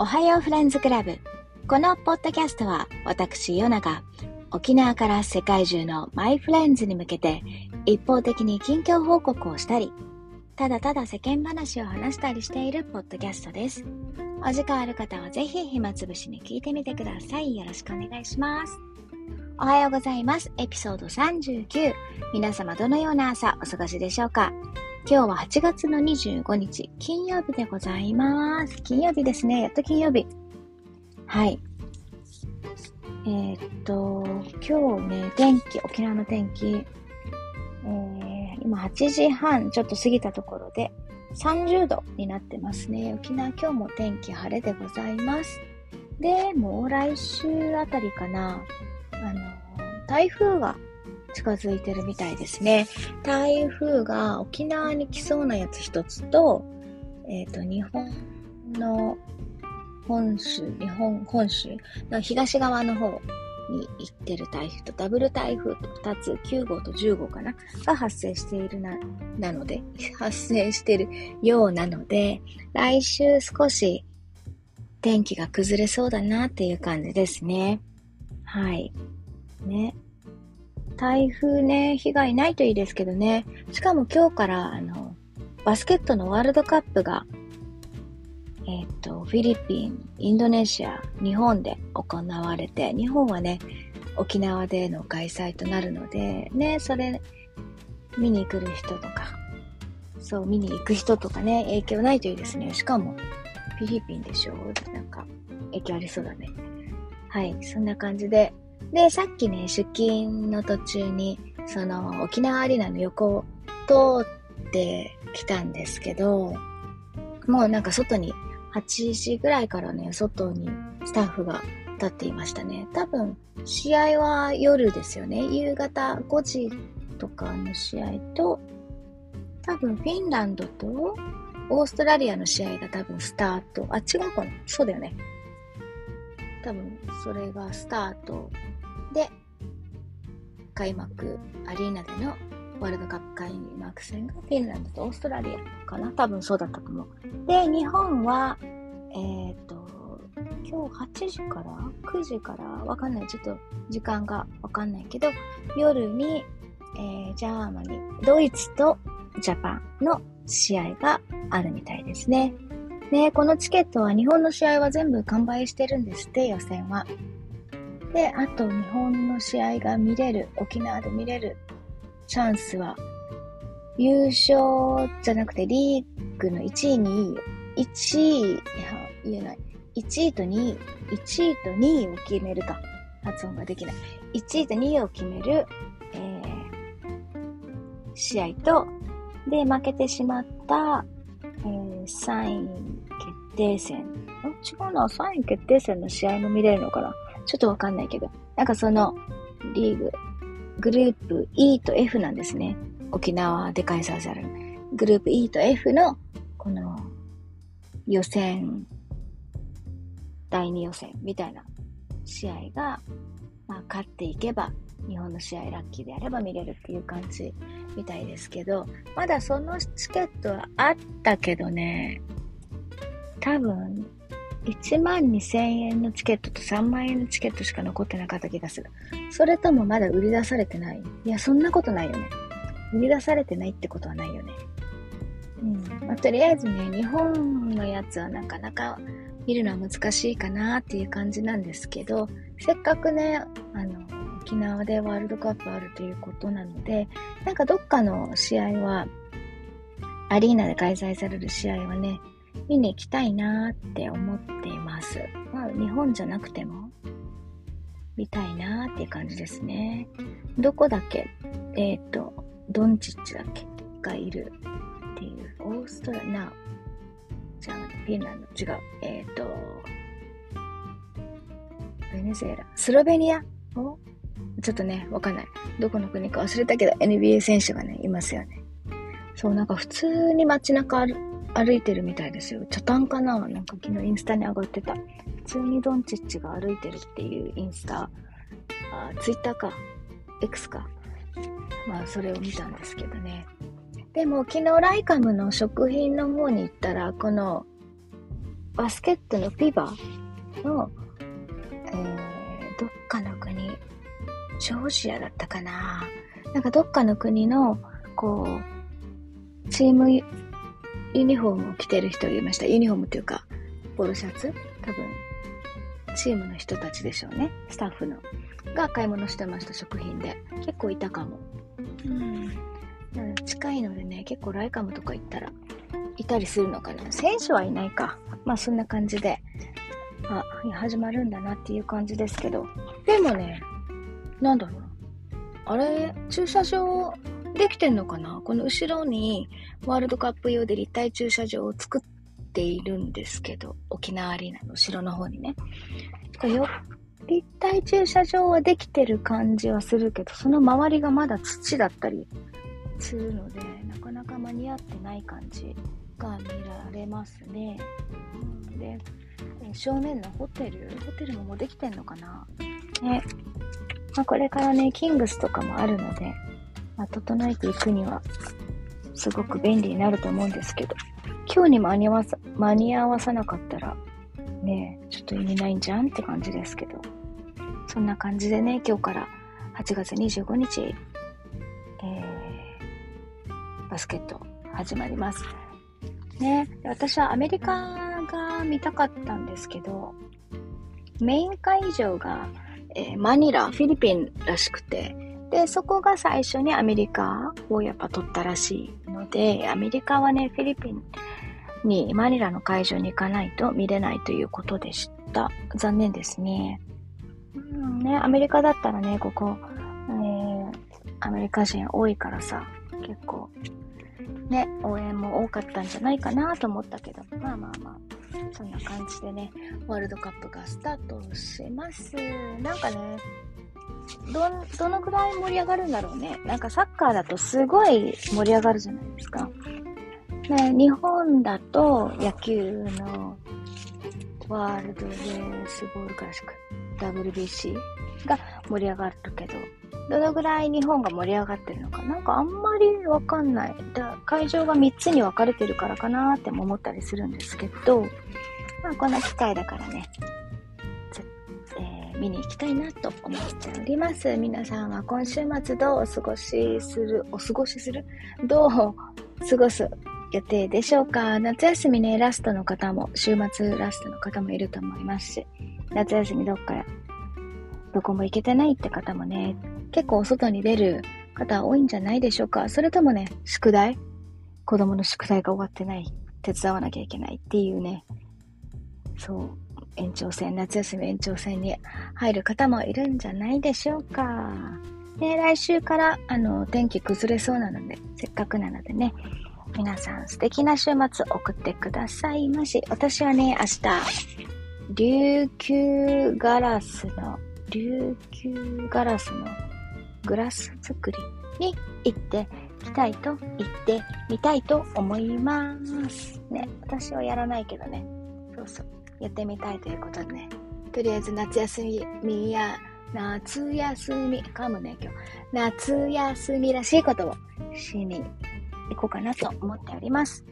おはようフレンズクラブ。このポッドキャストは私、ヨナが沖縄から世界中のマイフレンズに向けて一方的に近況報告をしたり、ただただ世間話を話したりしているポッドキャストです。お時間ある方はぜひ暇つぶしに聞いてみてください。よろしくお願いします。おはようございます。エピソード39。皆様どのような朝お過ごしでしょうか？今日は8月の25日、金曜日でございます。金曜日ですね。やっと金曜日。はい。えー、っと、今日ね、天気、沖縄の天気、えー、今8時半ちょっと過ぎたところで30度になってますね。沖縄今日も天気晴れでございます。で、もう来週あたりかな、あの、台風が近づいてるみたいですね。台風が沖縄に来そうなやつ一つと、えっ、ー、と、日本の本州、日本、本州の東側の方に行ってる台風とダブル台風と2つ、9号と10号かなが発生しているな、なので、発生しているようなので、来週少し天気が崩れそうだなっていう感じですね。はい。ね。台風ね、被害ないといいですけどね。しかも今日から、あの、バスケットのワールドカップが、えっ、ー、と、フィリピン、インドネシア、日本で行われて、日本はね、沖縄での開催となるので、ね、それ、見に来る人とか、そう、見に行く人とかね、影響ないといいですね。しかも、フィリピンでしょなんか、影響ありそうだね。はい、そんな感じで、で、さっきね、出勤の途中に、その、沖縄アリーナの横を通ってきたんですけど、もうなんか外に、8時ぐらいからね、外にスタッフが立っていましたね。多分、試合は夜ですよね。夕方5時とかの試合と、多分フィンランドとオーストラリアの試合が多分スタート。あ、違うかなそうだよね。多分それがスタートで、開幕アリーナでのワールドカップ開幕戦がフィンランドとオーストラリアかな多分そうだったと思う。で、日本は、えっ、と、今日8時から9時からわかんない。ちょっと時間がわかんないけど、夜に、えー、ジャーマニ、ドイツとジャパンの試合があるみたいですね。ねこのチケットは日本の試合は全部完売してるんですって、予選は。で、あと日本の試合が見れる、沖縄で見れるチャンスは、優勝じゃなくてリーグの1位、2位、1位、いや、言えない。1位と2位、1位と2位を決めるか。発音ができない。1位と2位を決める、えー、試合と、で、負けてしまった、えー、3位決定戦。あ、違うな。3位決定戦の試合も見れるのかなちょっとわかんないけど。なんかその、リーグ、グループ E と F なんですね。沖縄で開催される。グループ E と F の、この、予選、第2予選みたいな試合が、まあ、勝っていけば、日本の試合ラッキーであれば見れるっていう感じみたいですけど、まだそのチケットはあったけどね、多分、1万2000円のチケットと3万円のチケットしか残ってなかった気がする。それともまだ売り出されてない？いや、そんなことないよね。売り出されてないってことはないよね。うん。まあ、とりあえずね、日本のやつはなかなか見るのは難しいかなっていう感じなんですけど、せっかくね、あの、沖縄でワールドカップあるということなので、なんかどっかの試合は、アリーナで開催される試合はね、見に行きたいなーって思っています。まあ、日本じゃなくても、見たいなーっていう感じですね。どこだっけ？えっ、ー、と、ドンチッチだっけ？がいるっていう、オーストラリア、じゃあ、フィンランド、違う。えっ、ー、と、ベネズエラ、スロベニア？お？ちょっとね、わかんない。どこの国か忘れたけど、NBA 選手がね、いますよね。そう、なんか普通に街中歩いてるみたいですよ。チャタンかななんか昨日インスタに上がってた。普通にドンチッチが歩いてるっていうインスタ、あ、ツイッターか、X か。まあ、それを見たんですけどね。でも、昨日ライカムの食品の方に行ったら、この、バスケットのフィバの、えー、どっかの国、ジョージアだったかななんかどっかの国の、こう、チームユニフォームを着てる人がいました。ユニフォームっていうか、ポロシャツ？多分、チームの人たちでしょうね。スタッフの。が買い物してました、食品で。結構いたかも。うん。近いのでね、結構ライカムとか行ったら、いたりするのかな。選手はいないか。まあそんな感じで、あ、始まるんだなっていう感じですけど。でもね、なんだろうあれ、駐車場できてんのかな？この後ろにワールドカップ用で立体駐車場を作っているんですけど、沖縄アリーナの後ろの方にね。よ立体駐車場はできてる感じはするけど、その周りがまだ土だったりするので、なかなか間に合ってない感じが見られますね。うん、で、正面のホテルホテルももうできてんのかな？ね。まあ、これからね、キングスとかもあるので、まあ、整えていくには、すごく便利になると思うんですけど、今日に間に合わさ、間に合わさなかったら、ね、ちょっと意味ないんじゃんって感じですけど、そんな感じでね、今日から8月25日、えー、バスケット始まります。ね、私はアメリカが見たかったんですけど、メイン会場が、えー、マニラ、フィリピンらしくて、で、そこが最初にアメリカをやっぱ取ったらしいので、アメリカはね、フィリピンにマニラの会場に行かないと見れないということでした。残念ですね。うんね、アメリカだったらね、ここ、えー、アメリカ人多いからさ、結構、ね、応援も多かったんじゃないかなと思ったけど、まあまあまあ、そんな感じでね、ワールドカップがスタートします。なんかね、ど、どのぐらい盛り上がるんだろうね。なんかサッカーだとすごい盛り上がるじゃないですか。ね、日本だと野球のワールドベースボールクラシック WBC が盛り上がるけど、どのぐらい日本が盛り上がってるのか、なんかあんまりわかんない。だ会場が3つに分かれてるからかなーって思ったりするんですけど、まあこんな機会だからね、えー、見に行きたいなと思っております。皆さんは今週末どうお過ごしする、お過ごしする？どう過ごす予定でしょうか？夏休みね、ラストの方も、週末ラストの方もいると思いますし、夏休みどっから、どこも行けてないって方もね、結構外に出る方多いんじゃないでしょうかそれともね、宿題？子供の宿題が終わってない。手伝わなきゃいけないっていうね、そう、延長戦、夏休み延長戦に入る方もいるんじゃないでしょうか。ね、来週から、あの、天気崩れそうなので、せっかくなのでね、皆さん素敵な週末送ってくださいまし。私はね、明日、琉球ガラスの、琉球ガラスのグラス作りに行ってきたいと言ってみたいと思います。ね、私はやらないけどね。そうそう。やってみたいということでね。とりあえず夏休みや、夏休み、かもね、今日。夏休みらしいことをしに行こうかなと思っております。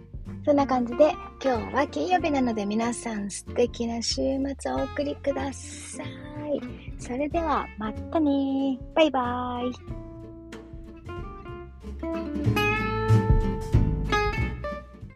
そんな感じで今日は金曜日なので皆さん素敵な週末をお送りください。それではまたねバイバーイ。